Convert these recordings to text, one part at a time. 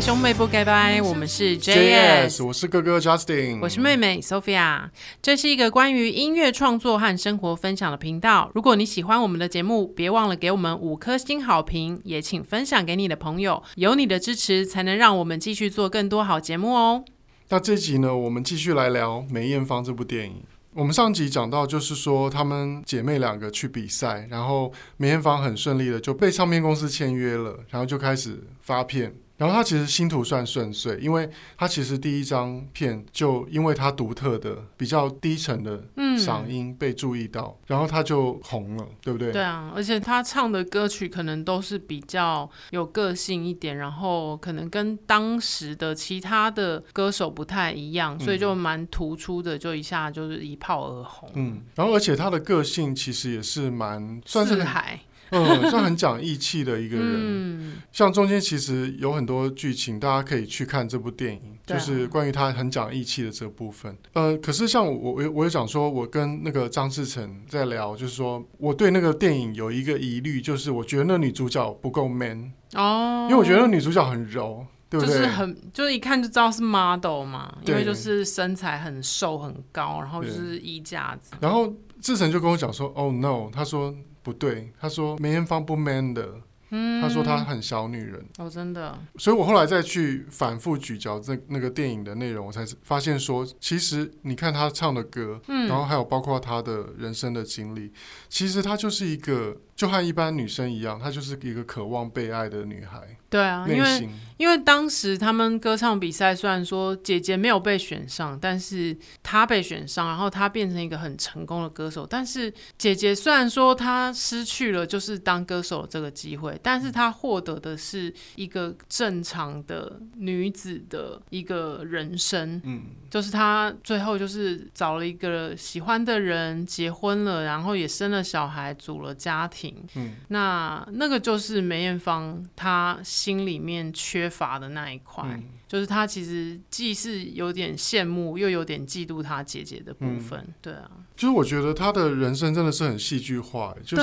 兄妹不该拜，我们是 JS，我是哥哥 Justin，我是妹妹 Sophia。这是一个关于音乐创作和生活分享的频道。如果你喜欢我们的节目，别忘了给我们五颗星好评，也请分享给你的朋友。有你的支持，才能让我们继续做更多好节目哦。那这集呢，我们继续来聊梅艳芳这部电影。我们上集讲到，就是说她们姐妹两个去比赛，然后梅艳芳很顺利的就被唱片公司签约了，然后就开始发片。然后他其实星途算顺遂，因为他其实第一张片就因为他独特的比较低沉的嗓音被注意到，嗯、然后他就红了，对不对？对啊，而且他唱的歌曲可能都是比较有个性一点，然后可能跟当时的其他的歌手不太一样，所以就蛮突出的，就一下就是一炮而红。嗯，然后而且他的个性其实也是蛮算是海。嗯，算很讲义气的一个人。嗯，像中间其实有很多剧情，大家可以去看这部电影，就是关于他很讲义气的这部分。呃，可是像我，我我也讲说，我跟那个张志成在聊，就是说我对那个电影有一个疑虑，就是我觉得那女主角不够 man 哦，因为我觉得那女主角很柔，对不对？就是很，就是一看就知道是 model 嘛，因为就是身材很瘦很高，然后就是衣架子。然后志成就跟我讲说，Oh no，他说。不对，他说梅艳芳不 man 的，嗯，他说她很小女人，哦，真的，所以我后来再去反复咀嚼这那个电影的内容，我才发现说，其实你看她唱的歌，嗯，然后还有包括她的人生的经历，其实她就是一个。就和一般女生一样，她就是一个渴望被爱的女孩。对啊，因为因为当时他们歌唱比赛，虽然说姐姐没有被选上，但是她被选上，然后她变成一个很成功的歌手。但是姐姐虽然说她失去了就是当歌手这个机会，但是她获得的是一个正常的女子的一个人生。嗯，就是她最后就是找了一个喜欢的人，结婚了，然后也生了小孩，组了家庭。嗯，那那个就是梅艳芳她心里面缺乏的那一块。嗯就是他其实既是有点羡慕，又有点嫉妒他姐姐的部分，嗯、对啊。就是我觉得他的人生真的是很戏剧化，就是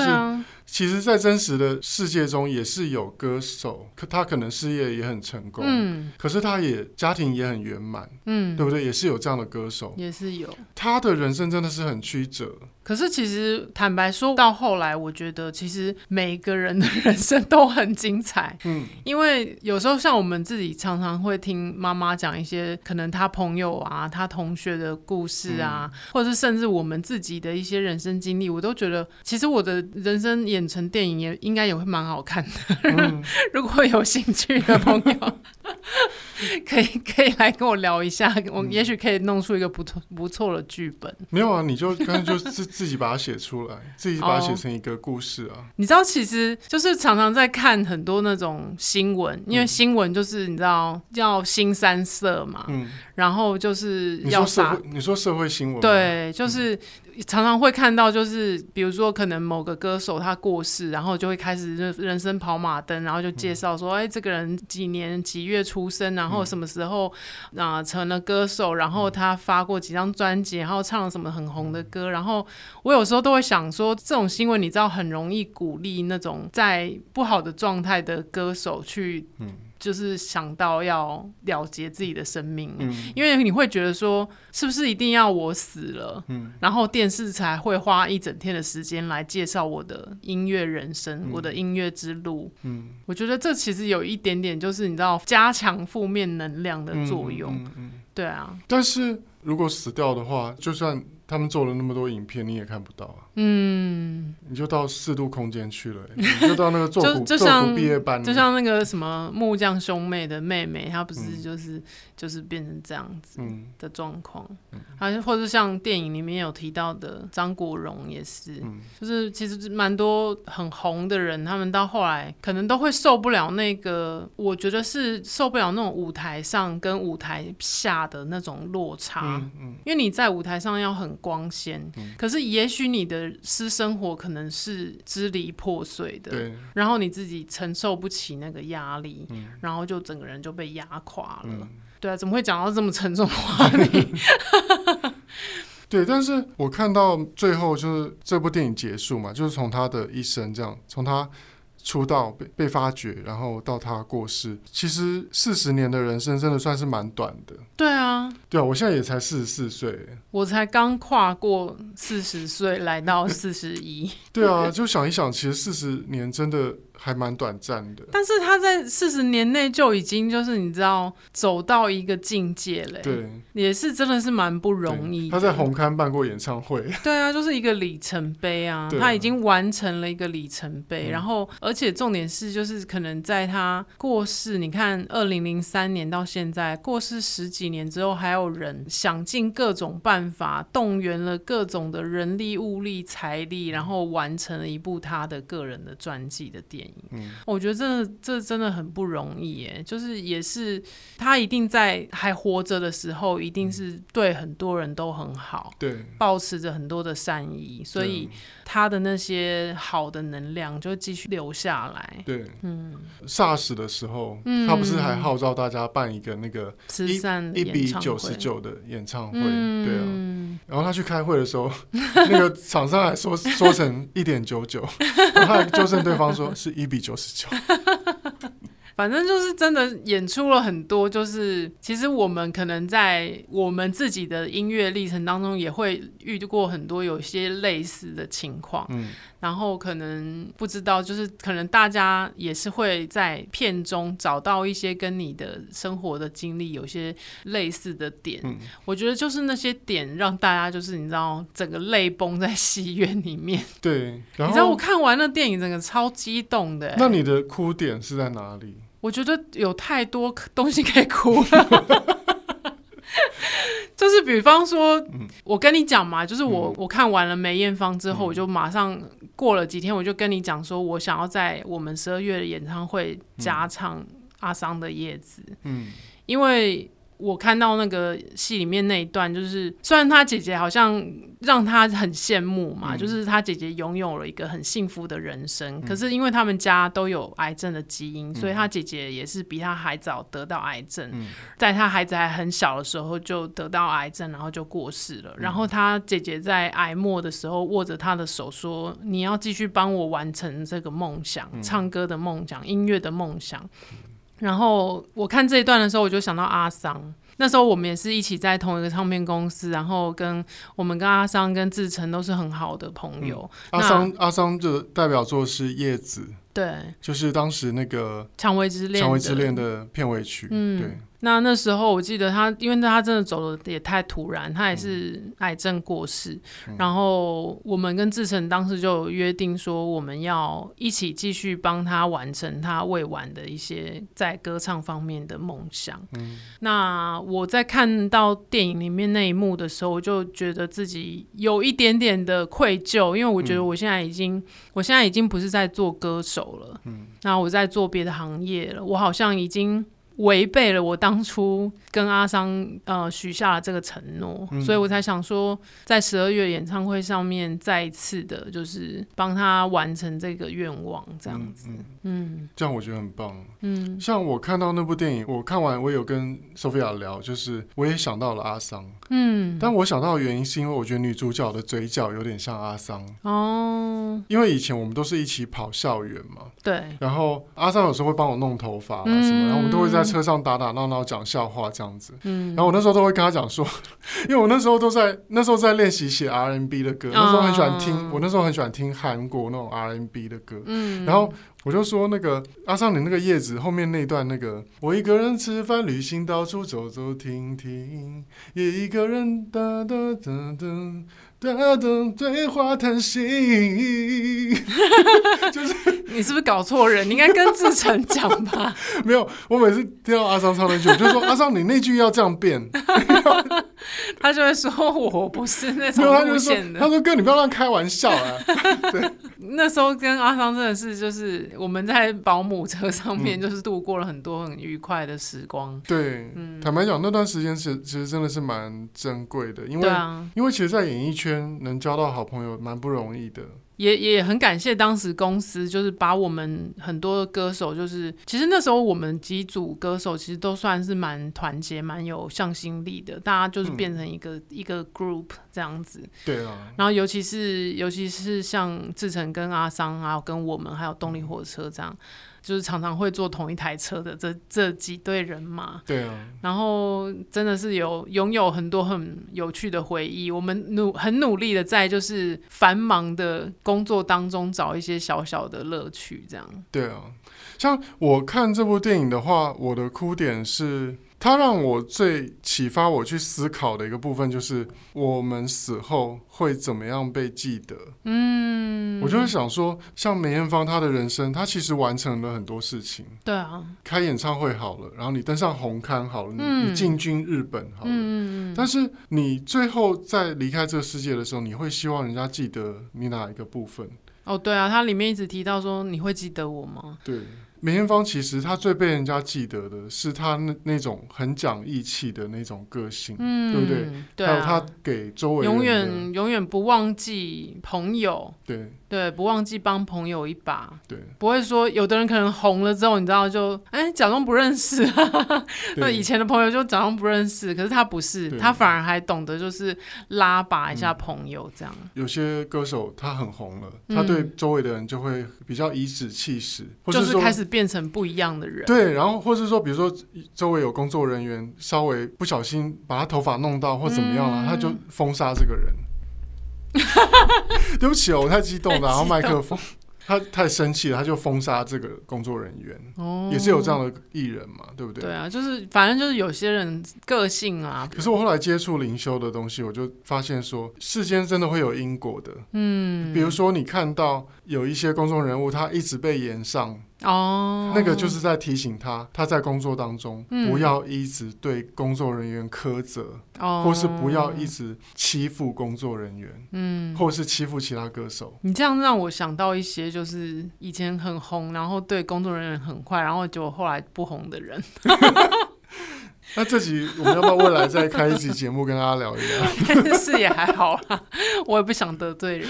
其实，在真实的世界中也是有歌手，可他可能事业也很成功，嗯，可是他也家庭也很圆满，嗯，对不对？也是有这样的歌手，也是有。他的人生真的是很曲折。可是其实坦白说到后来，我觉得其实每个人的 人生都很精彩，嗯，因为有时候像我们自己常常会听。听妈妈讲一些可能他朋友啊、他同学的故事啊，嗯、或者是甚至我们自己的一些人生经历，我都觉得其实我的人生演成电影也应该也会蛮好看的。嗯、如果有兴趣的朋友。可以可以来跟我聊一下，我也许可以弄出一个不错不错的剧本。没有啊，你就干脆就自自己把它写出来，自己把它写成一个故事啊。你知道，其实就是常常在看很多那种新闻，因为新闻就是你知道叫新三色嘛，嗯，然后就是要啥。你说社会新闻？对，就是。常常会看到，就是比如说，可能某个歌手他过世，然后就会开始人生跑马灯，然后就介绍说，哎，这个人几年几月出生，然后什么时候啊、成了歌手，然后他发过几张专辑，然后唱了什么很红的歌，然后我有时候都会想说，这种新闻你知道很容易鼓励那种在不好的状态的歌手去。就是想到要了结自己的生命，嗯，因为你会觉得说，是不是一定要我死了，嗯，然后电视才会花一整天的时间来介绍我的音乐人生，嗯，我的音乐之路，嗯，我觉得这其实有一点点，就是你知道，加强负面能量的作用，对啊。但是如果死掉的话，就算。他们做了那么多影片，你也看不到啊。嗯，你就到四度空间去了，你就到那个做古 就像毕业班，就像那个什么木匠兄妹的妹妹，她不是就是、嗯、就是变成这样子的状况。还是、嗯、或者像电影里面有提到的张国荣也是，嗯、就是其实蛮多很红的人，他们到后来可能都会受不了那个，我觉得是受不了那种舞台上跟舞台下的那种落差。嗯嗯、因为你在舞台上要很。光鲜，可是也许你的私生活可能是支离破碎的，对。然后你自己承受不起那个压力，嗯、然后就整个人就被压垮了。嗯、对啊，怎么会讲到这么沉重的话题？对，但是我看到最后就是这部电影结束嘛，就是从他的一生这样，从他出道被被发掘，然后到他过世，其实四十年的人生真的算是蛮短的。对啊，对啊，我现在也才四十四岁，我才刚跨过四十岁，来到四十一。对啊，就想一想，其实四十年真的。还蛮短暂的，但是他在四十年内就已经就是你知道走到一个境界了，对，也是真的是蛮不容易。他在红磡办过演唱会，对啊，就是一个里程碑啊，啊他已经完成了一个里程碑。嗯、然后，而且重点是，就是可能在他过世，你看二零零三年到现在过世十几年之后，还有人想尽各种办法，动员了各种的人力、物力、财力，然后完成了一部他的个人的传记的电影。嗯，我觉得真的这真的很不容易耶，就是也是他一定在还活着的时候，一定是对很多人都很好，对，保持着很多的善意，所以他的那些好的能量就继续留下来。对，嗯，SARS 的时候，嗯，他不是还号召大家办一个那个慈善一比九十九的演唱会，嗯、对啊，然后他去开会的时候，那个厂商还说说成一点九九，然后他还纠正对方说 是一比九十九。反正就是真的演出了很多，就是其实我们可能在我们自己的音乐历程当中也会遇到过很多有些类似的情况，嗯，然后可能不知道，就是可能大家也是会在片中找到一些跟你的生活的经历有些类似的点，嗯，我觉得就是那些点让大家就是你知道整个泪崩在戏院里面，对，你知道我看完了电影，整个超激动的，那你的哭点是在哪里？我觉得有太多 东西可以哭了，就是比方说，我跟你讲嘛，就是我我看完了梅艳芳之后，我就马上过了几天，我就跟你讲说，我想要在我们十二月的演唱会加唱阿桑的叶子，嗯，因为。我看到那个戏里面那一段，就是虽然他姐姐好像让他很羡慕嘛，嗯、就是他姐姐拥有了一个很幸福的人生，嗯、可是因为他们家都有癌症的基因，嗯、所以他姐姐也是比他还早得到癌症，嗯、在他孩子还很小的时候就得到癌症，然后就过世了。嗯、然后他姐姐在癌末的时候握着他的手说：“你要继续帮我完成这个梦想，嗯、唱歌的梦想，音乐的梦想。”然后我看这一段的时候，我就想到阿桑。那时候我们也是一起在同一个唱片公司，然后跟我们跟阿桑跟志成都是很好的朋友。嗯、阿桑阿桑的代表作是《叶子》，对，就是当时那个《蔷薇之恋》《蔷薇之恋》的片尾曲，嗯，对。那那时候我记得他，因为他真的走的也太突然，他也是癌症过世。嗯、然后我们跟志成当时就有约定说，我们要一起继续帮他完成他未完的一些在歌唱方面的梦想。嗯、那我在看到电影里面那一幕的时候，我就觉得自己有一点点的愧疚，因为我觉得我现在已经，嗯、我现在已经不是在做歌手了，嗯，那我在做别的行业了，我好像已经。违背了我当初跟阿桑呃许下了这个承诺，嗯、所以我才想说，在十二月演唱会上面再一次的，就是帮他完成这个愿望，这样子。嗯，嗯这样我觉得很棒。嗯，像我看到那部电影，我看完我有跟 Sophia 聊，就是我也想到了阿桑。嗯，但我想到的原因是因为我觉得女主角的嘴角有点像阿桑。哦，因为以前我们都是一起跑校园嘛。对。然后阿桑有时候会帮我弄头发啊什么，嗯、然后我们都会在。车上打打闹闹讲笑话这样子，嗯，然后我那时候都会跟他讲说，因为我那时候都在那时候在练习写 R&B 的歌，那时候很喜欢听，我那时候很喜欢听韩国那种 R&B 的歌，嗯，然后我就说那个阿桑，你那个叶子后面那段那个，我一个人吃饭旅行到处走走停停，也一个人哒哒哒哒。的对话叹息，就是你是不是搞错人？你应该跟志成讲吧。没有，我每次听到阿桑唱那句，我就说阿桑，你那句要这样变。他就会说我不是那种路线的。他说哥，你不要乱开玩笑啊。对，那时候跟阿桑真的是就是我们在保姆车上面，就是度过了很多很愉快的时光。对，坦白讲，那段时间是其实真的是蛮珍贵的，因为因为其实，在演艺圈。能交到好朋友蛮不容易的，也也很感谢当时公司，就是把我们很多歌手，就是其实那时候我们几组歌手其实都算是蛮团结、蛮有向心力的，大家就是变成一个、嗯、一个 group 这样子。对啊。然后尤其是尤其是像志成跟阿桑，还有跟我们还有动力火车这样。就是常常会坐同一台车的这这几队人马，对啊，然后真的是有拥有很多很有趣的回忆。我们努很努力的在就是繁忙的工作当中找一些小小的乐趣，这样。对啊，像我看这部电影的话，我的哭点是。它让我最启发我去思考的一个部分，就是我们死后会怎么样被记得。嗯，我就会想说，像梅艳芳她的人生，她其实完成了很多事情。对啊，开演唱会好了，然后你登上红刊好了，嗯、你你进军日本好了。嗯，但是你最后在离开这个世界的时候，你会希望人家记得你哪一个部分？哦，对啊，它里面一直提到说，你会记得我吗？对。梅艳芳其实她最被人家记得的是她那那种很讲义气的那种个性，嗯、对不对？对啊、还有她给周围永远永远不忘记朋友，对。对，不忘记帮朋友一把。对，不会说有的人可能红了之后，你知道就哎假装不认识，那以前的朋友就假装不认识，可是他不是，他反而还懂得就是拉拔一下朋友这样。嗯、有些歌手他很红了，他对周围的人就会比较颐指气使，或是就是开始变成不一样的人。对，然后或是说，比如说周围有工作人员稍微不小心把他头发弄到或怎么样了，嗯、他就封杀这个人。对不起哦，我太激动了，然后麦克风，他太生气了，他就封杀这个工作人员。哦，也是有这样的艺人嘛，对不对？对啊，就是反正就是有些人个性啊。可是我后来接触灵修的东西，我就发现说，世间真的会有因果的。嗯，比如说你看到有一些公众人物，他一直被延上。哦，oh, 那个就是在提醒他，他在工作当中不要一直对工作人员苛责，哦，oh, 或是不要一直欺负工作人员，嗯，或是欺负其他歌手。你这样让我想到一些，就是以前很红，然后对工作人员很坏，然后结果后来不红的人。那这集我们要不要未来再开一集节目跟大家聊一聊？是也还好啦，我也不想得罪人。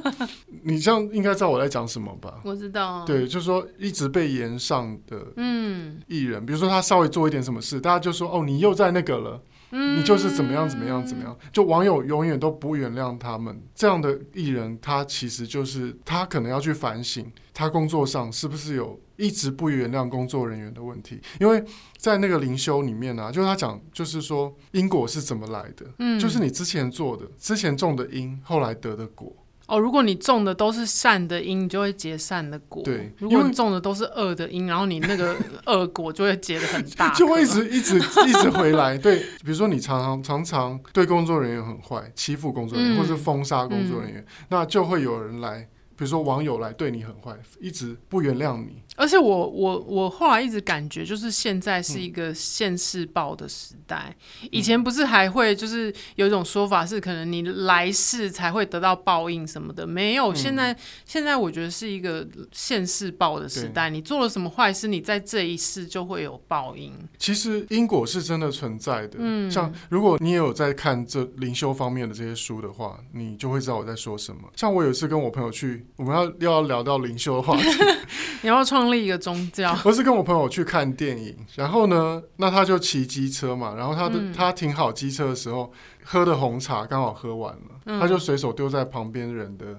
你这样应该知道我在讲什么吧？我知道。对，就是说一直被延上的嗯艺人，嗯、比如说他稍微做一点什么事，大家就说哦，你又在那个了。你就是怎么样怎么样怎么样，就网友永远都不原谅他们这样的艺人，他其实就是他可能要去反省，他工作上是不是有一直不原谅工作人员的问题，因为在那个灵修里面啊，就是他讲，就是说因果是怎么来的，嗯，就是你之前做的，之前种的因，后来得的果。哦，如果你种的都是善的因，你就会结善的果。对，如果你种的都是恶的因，然后你那个恶果就会结的很大，就会一直一直一直回来。对，比如说你常常常常对工作人员很坏，欺负工作人员，嗯、或是封杀工作人员，嗯、那就会有人来。比如说网友来对你很坏，一直不原谅你。而且我我我后来一直感觉，就是现在是一个现世报的时代。嗯、以前不是还会就是有一种说法是，可能你来世才会得到报应什么的，没有。现在、嗯、现在我觉得是一个现世报的时代。你做了什么坏事，你在这一世就会有报应。其实因果是真的存在的。嗯，像如果你也有在看这灵修方面的这些书的话，你就会知道我在说什么。像我有一次跟我朋友去。我们要又要聊到灵修的话题，你要创立一个宗教？我是跟我朋友去看电影，然后呢，那他就骑机车嘛，然后他的、嗯、他停好机车的时候，喝的红茶刚好喝完了，嗯、他就随手丢在旁边人的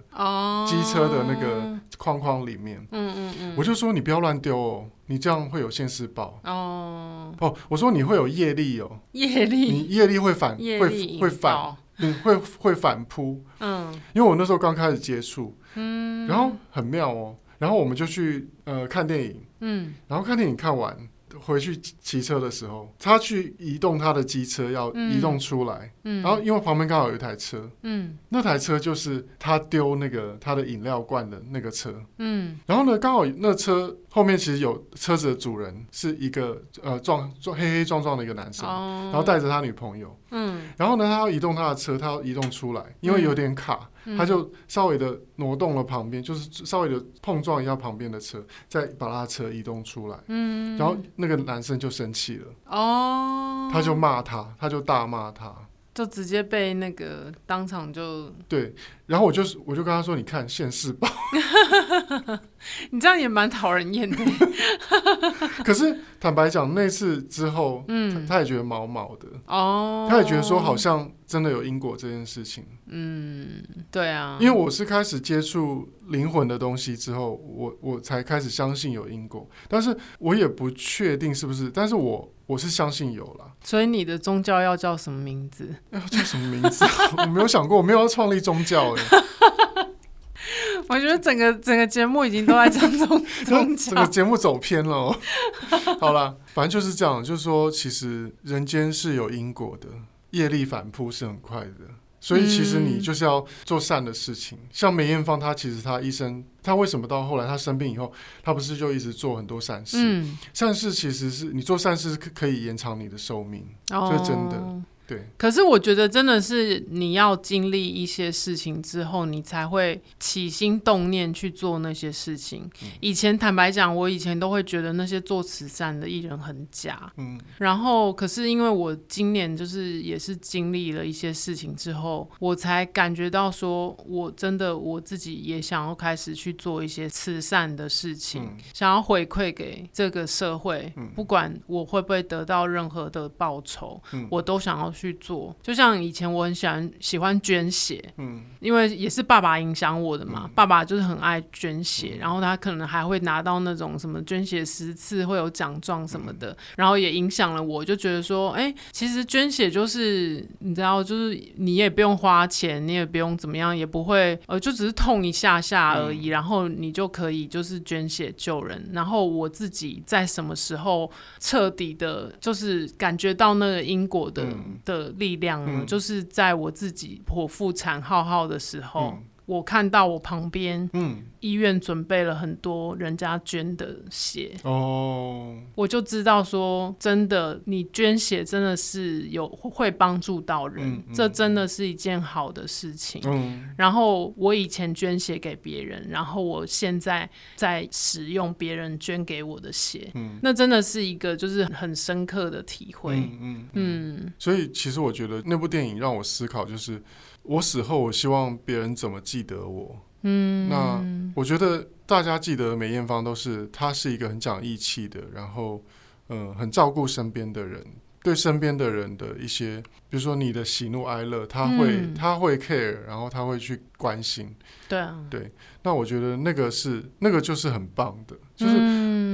机车的那个框框里面。嗯嗯嗯，我就说你不要乱丢哦，你这样会有现世报哦。哦，我说你会有业力哦，业力，你业力会反会会反，你会会反扑。嗯，因为我那时候刚开始接触。嗯，然后很妙哦，然后我们就去呃看电影，嗯，然后看电影看完回去骑车的时候，他去移动他的机车要移动出来，嗯，然后因为旁边刚好有一台车，嗯，那台车就是他丢那个他的饮料罐的那个车，嗯，然后呢刚好那车后面其实有车子的主人是一个呃壮壮黑黑壮壮的一个男生，哦，然后带着他女朋友，嗯，然后呢他要移动他的车，他要移动出来，因为有点卡。他就稍微的挪动了旁边，就是稍微的碰撞一下旁边的车，再把他的车移动出来。嗯，然后那个男生就生气了。哦，他就骂他，他就大骂他。就直接被那个当场就对，然后我就我就跟他说：“你看现世报。”你这样也蛮讨人厌的。可是坦白讲，那次之后，嗯，他也觉得毛毛的哦，他也觉得说好像真的有因果这件事情。嗯，对啊，因为我是开始接触灵魂的东西之后，我我才开始相信有因果，但是我也不确定是不是，但是我我是相信有啦。所以你的宗教要叫什么名字？要叫什么名字？我没有想过，我没有要创立宗教哎。我觉得整个整个节目已经都在讲宗 宗教，整个节目走偏了哦。好了，反正就是这样，就是说，其实人间是有因果的，业力反扑是很快的，所以其实你就是要做善的事情。嗯、像梅艳芳，她其实她一生，她为什么到后来她生病以后，她不是就一直做很多善事？嗯、善事其实是你做善事可可以延长你的寿命，这、哦、是真的。对，可是我觉得真的是你要经历一些事情之后，你才会起心动念去做那些事情。嗯、以前坦白讲，我以前都会觉得那些做慈善的艺人很假。嗯，然后可是因为我今年就是也是经历了一些事情之后，我才感觉到说，我真的我自己也想要开始去做一些慈善的事情，嗯、想要回馈给这个社会。嗯、不管我会不会得到任何的报酬，嗯、我都想要。去做，就像以前我很喜欢喜欢捐血，嗯，因为也是爸爸影响我的嘛，嗯、爸爸就是很爱捐血，嗯、然后他可能还会拿到那种什么捐血十次会有奖状什么的，嗯、然后也影响了我，就觉得说，哎、欸，其实捐血就是你知道，就是你也不用花钱，你也不用怎么样，也不会，呃，就只是痛一下下而已，嗯、然后你就可以就是捐血救人，然后我自己在什么时候彻底的，就是感觉到那个因果的。嗯的力量呢，嗯、就是在我自己剖腹产浩浩的时候。嗯我看到我旁边，嗯，医院准备了很多人家捐的血，哦，我就知道说，真的，你捐血真的是有会帮助到人，嗯嗯、这真的是一件好的事情。嗯，然后我以前捐血给别人，然后我现在在使用别人捐给我的血，嗯，那真的是一个就是很深刻的体会。嗯嗯，嗯，所以其实我觉得那部电影让我思考，就是。我死后，我希望别人怎么记得我？嗯，那我觉得大家记得梅艳芳都是她是一个很讲义气的，然后嗯、呃，很照顾身边的人，对身边的人的一些，比如说你的喜怒哀乐，他会他、嗯、会 care，然后他会去关心。对啊，对，那我觉得那个是那个就是很棒的，就是。嗯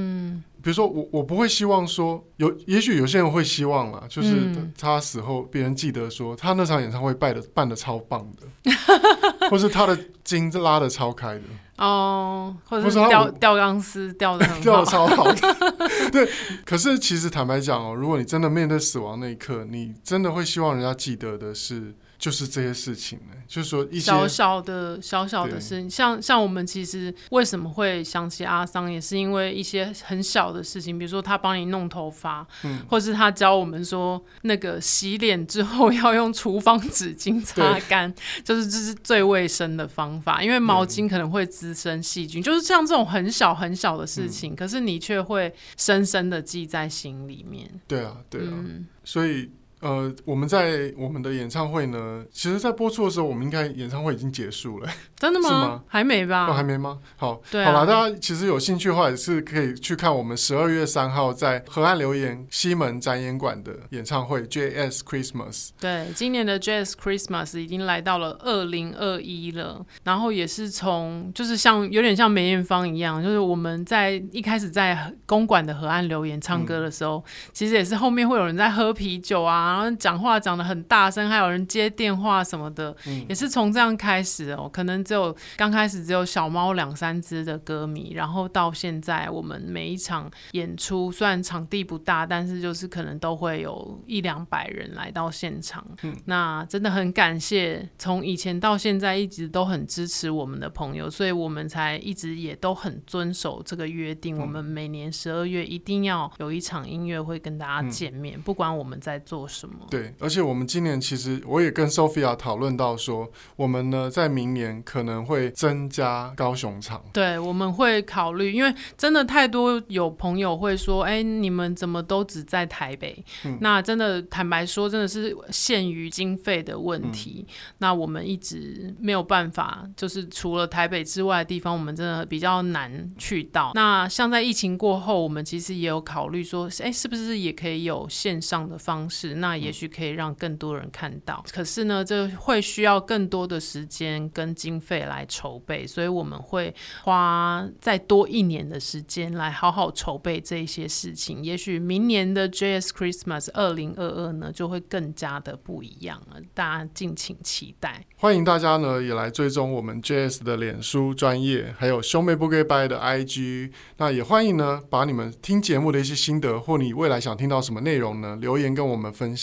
比如说我我不会希望说有，也许有些人会希望啦，就是他死后别人记得说他那场演唱会办的办的超棒的，或是他的筋拉的超开的哦，或者是吊吊钢丝吊的 吊的超好的，对。可是其实坦白讲哦，如果你真的面对死亡那一刻，你真的会希望人家记得的是。就是这些事情呢，就是说一些小小的小小的事情，像像我们其实为什么会想起阿桑，也是因为一些很小的事情，比如说他帮你弄头发，嗯，或是他教我们说那个洗脸之后要用厨房纸巾擦干，就是这是最卫生的方法，因为毛巾可能会滋生细菌，就是像这种很小很小的事情，嗯、可是你却会深深的记在心里面。对啊，对啊，嗯、所以。呃，我们在我们的演唱会呢，其实，在播出的时候，我们应该演唱会已经结束了。真的吗？是吗？还没吧？哦，还没吗？好，好了，大家其实有兴趣的话，也是可以去看我们十二月三号在河岸留言西门展演馆的演唱会 JS Christmas。对，今年的 JS Christmas 已经来到了二零二一了，然后也是从就是像有点像梅艳芳一样，就是我们在一开始在公馆的河岸留言唱歌的时候，嗯、其实也是后面会有人在喝啤酒啊。然后讲话讲的很大声，还有人接电话什么的，嗯、也是从这样开始哦。可能只有刚开始只有小猫两三只的歌迷，然后到现在我们每一场演出，虽然场地不大，但是就是可能都会有一两百人来到现场。嗯、那真的很感谢从以前到现在一直都很支持我们的朋友，所以我们才一直也都很遵守这个约定。嗯、我们每年十二月一定要有一场音乐会跟大家见面，嗯、不管我们在做什么。什么。对，而且我们今年其实我也跟 Sophia 讨论到说，我们呢在明年可能会增加高雄场。对，我们会考虑，因为真的太多有朋友会说，哎，你们怎么都只在台北？嗯、那真的坦白说，真的是限于经费的问题。嗯、那我们一直没有办法，就是除了台北之外的地方，我们真的比较难去到。那像在疫情过后，我们其实也有考虑说，哎，是不是也可以有线上的方式？那也许可以让更多人看到。可是呢，这会需要更多的时间跟经费来筹备，所以我们会花再多一年的时间来好好筹备这些事情。也许明年的 JS Christmas 二零二二呢，就会更加的不一样了。大家敬请期待。欢迎大家呢也来追踪我们 JS 的脸书专业，还有兄妹不给拜的 IG。那也欢迎呢把你们听节目的一些心得，或你未来想听到什么内容呢，留言跟我们分享。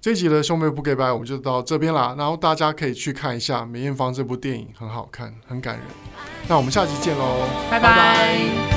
这一集的兄妹不给拜，我们就到这边啦。然后大家可以去看一下梅艳芳这部电影，很好看，很感人。那我们下集见喽，拜拜。拜拜。